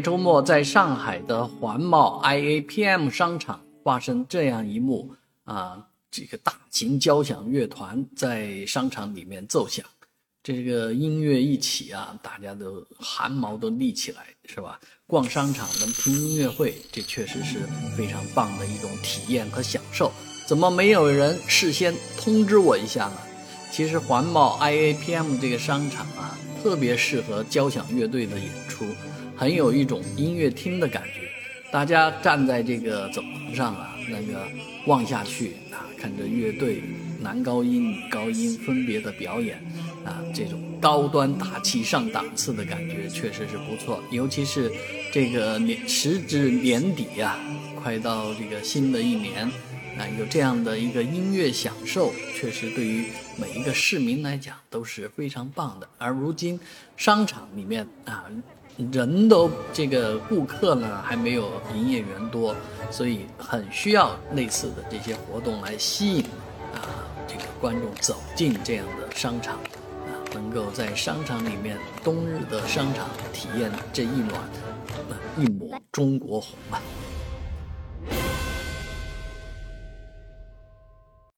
周末在上海的环贸 IAPM 商场发生这样一幕啊，这个大型交响乐团在商场里面奏响，这个音乐一起啊，大家都汗毛都立起来，是吧？逛商场能听音乐会，这确实是非常棒的一种体验和享受。怎么没有人事先通知我一下呢？其实环贸 IAPM 这个商场啊，特别适合交响乐队的演出。很有一种音乐厅的感觉，大家站在这个走廊上啊，那个望下去啊，看着乐队男高音、女高音分别的表演，啊，这种高端大气上档次的感觉确实是不错。尤其是这个年时至年底呀，快到这个新的一年，啊，有这样的一个音乐享受，确实对于每一个市民来讲都是非常棒的。而如今商场里面啊。人都这个顾客呢还没有营业员多，所以很需要类似的这些活动来吸引啊这个观众走进这样的商场，啊能够在商场里面冬日的商场体验这一暖一抹中国红啊。